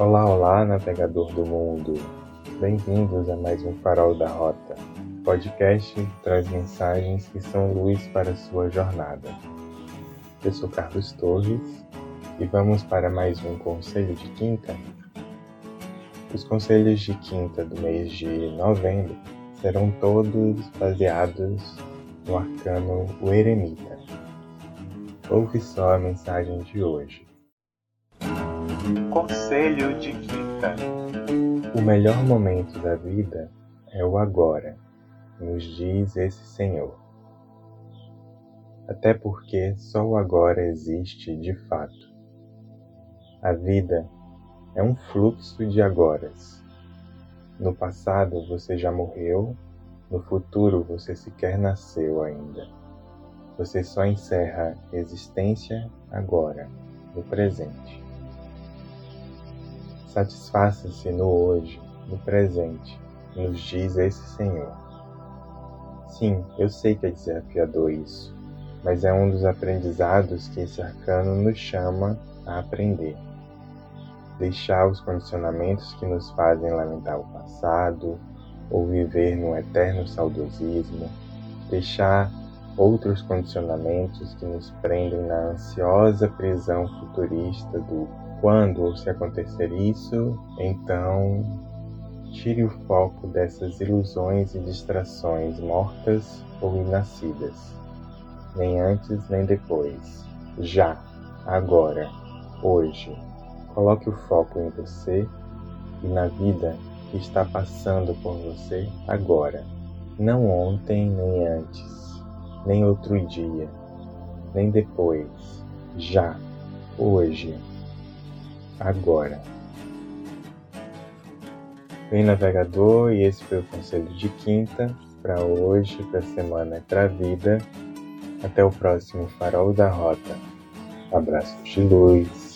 Olá, olá, navegador do mundo! Bem-vindos a mais um Farol da Rota. O podcast traz mensagens que são luz para a sua jornada. Eu sou Carlos Torres e vamos para mais um conselho de quinta. Os conselhos de quinta do mês de novembro serão todos baseados no arcano O Eremita. Ouve só a mensagem de hoje. Conselho de Quinta. O melhor momento da vida é o agora, nos diz esse Senhor. Até porque só o agora existe de fato. A vida é um fluxo de agoras. No passado você já morreu, no futuro você sequer nasceu ainda. Você só encerra existência agora, no presente. Satisfaça-se no hoje, no presente, nos diz esse Senhor. Sim, eu sei que é desafiador isso, mas é um dos aprendizados que esse arcano nos chama a aprender. Deixar os condicionamentos que nos fazem lamentar o passado ou viver num eterno saudosismo, deixar outros condicionamentos que nos prendem na ansiosa prisão futurista do quando se acontecer isso, então tire o foco dessas ilusões e distrações mortas ou inascidas, nem antes nem depois, já, agora, hoje. Coloque o foco em você e na vida que está passando por você agora, não ontem nem antes, nem outro dia, nem depois, já, hoje agora. Bem navegador, e esse foi o conselho de quinta para hoje, para a semana e para vida. Até o próximo Farol da Rota. Abraços de luz.